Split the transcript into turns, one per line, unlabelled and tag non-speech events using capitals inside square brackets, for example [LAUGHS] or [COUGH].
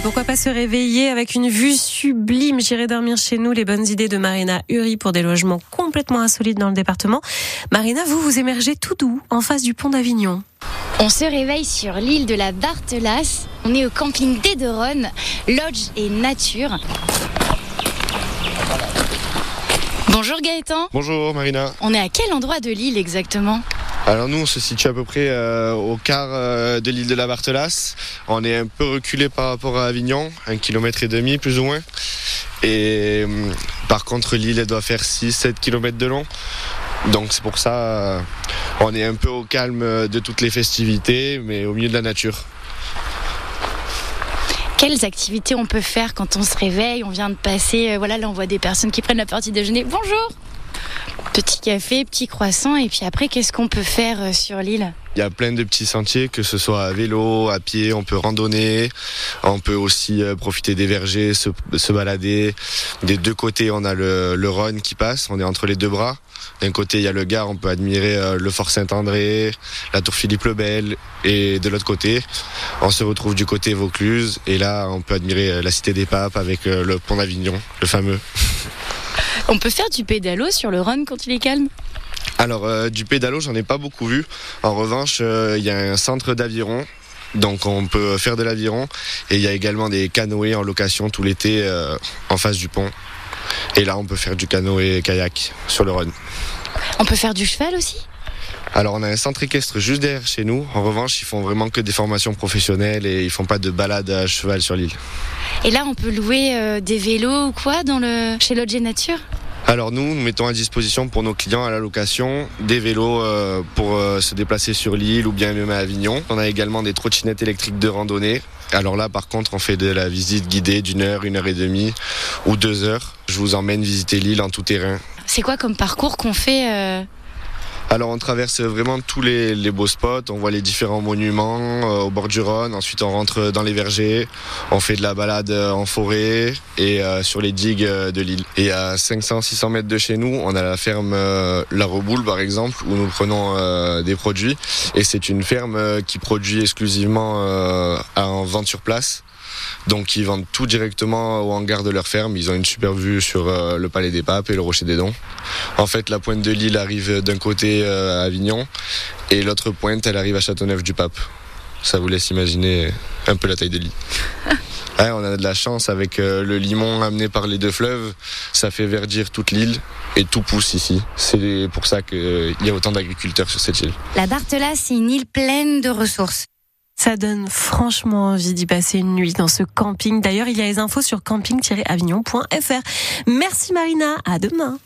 Et pourquoi pas se réveiller avec une vue sublime? J'irai dormir chez nous. Les bonnes idées de Marina Uri pour des logements complètement insolites dans le département. Marina, vous, vous émergez tout doux en face du pont d'Avignon.
On se réveille sur l'île de la Barthelasse. On est au camping d'Ederon, lodge et nature. Bonjour Gaëtan.
Bonjour Marina.
On est à quel endroit de l'île exactement?
Alors nous, on se situe à peu près euh, au quart euh, de l'île de la Barthelasse. On est un peu reculé par rapport à Avignon, un kilomètre et demi plus ou moins. Et euh, par contre, l'île elle doit faire 6-7 km de long. Donc c'est pour ça, on est un peu au calme de toutes les festivités, mais au milieu de la nature.
Quelles activités on peut faire quand on se réveille On vient de passer, voilà, là on voit des personnes qui prennent la partie déjeuner. Bonjour Petit café, petit croissant, et puis après, qu'est-ce qu'on peut faire euh, sur l'île?
Il y a plein de petits sentiers, que ce soit à vélo, à pied, on peut randonner, on peut aussi euh, profiter des vergers, se, balader. Des deux côtés, on a le, le, Rhône qui passe, on est entre les deux bras. D'un côté, il y a le Gard, on peut admirer euh, le Fort Saint-André, la Tour Philippe le Bel, et de l'autre côté, on se retrouve du côté Vaucluse, et là, on peut admirer la Cité des Papes avec le pont d'Avignon, le fameux.
On peut faire du pédalo sur le Rhône quand il est calme
alors euh, du pédalo, j'en ai pas beaucoup vu. En revanche, euh, il y a un centre d'aviron donc on peut faire de l'aviron et il y a également des canoës en location tout l'été euh, en face du pont. Et là on peut faire du canoë kayak sur le Rhône.
On peut faire du cheval aussi
alors on a un centre équestre juste derrière chez nous. En revanche, ils font vraiment que des formations professionnelles et ils font pas de balade à cheval sur l'île.
Et là, on peut louer des vélos ou quoi dans le chez Lodge Nature?
Alors nous, nous mettons à disposition pour nos clients à la location des vélos euh, pour euh, se déplacer sur l'île ou bien même à Avignon. On a également des trottinettes électriques de randonnée. Alors là, par contre, on fait de la visite guidée d'une heure, une heure et demie ou deux heures. Je vous emmène visiter l'île en tout terrain.
C'est quoi comme parcours qu'on fait euh,
alors on traverse vraiment tous les, beaux spots, on voit les différents monuments euh, au bord du Rhône, ensuite on rentre dans les vergers, on fait de la balade euh, en forêt et euh, sur les digues de l'île. Et à 500-600 mètres de chez nous, on a la ferme La Reboule par exemple, où nous prenons des produits. Et c'est une ferme qui produit exclusivement en vente sur place. Donc ils vendent tout directement au hangar de leur ferme. Ils ont une super vue sur euh, le Palais des Papes et le Rocher des Dons. En fait, la pointe de l'île arrive d'un côté euh, à Avignon et l'autre pointe, elle arrive à Châteauneuf-du-Pape. Ça vous laisse imaginer un peu la taille de l'île. [LAUGHS] on a de la chance avec euh, le limon amené par les deux fleuves. Ça fait verdir toute l'île et tout pousse ici. C'est pour ça qu'il y a autant d'agriculteurs sur cette île.
La Bartela, c'est une île pleine de ressources.
Ça donne franchement envie d'y passer une nuit dans ce camping. D'ailleurs, il y a les infos sur camping-avignon.fr. Merci Marina, à demain.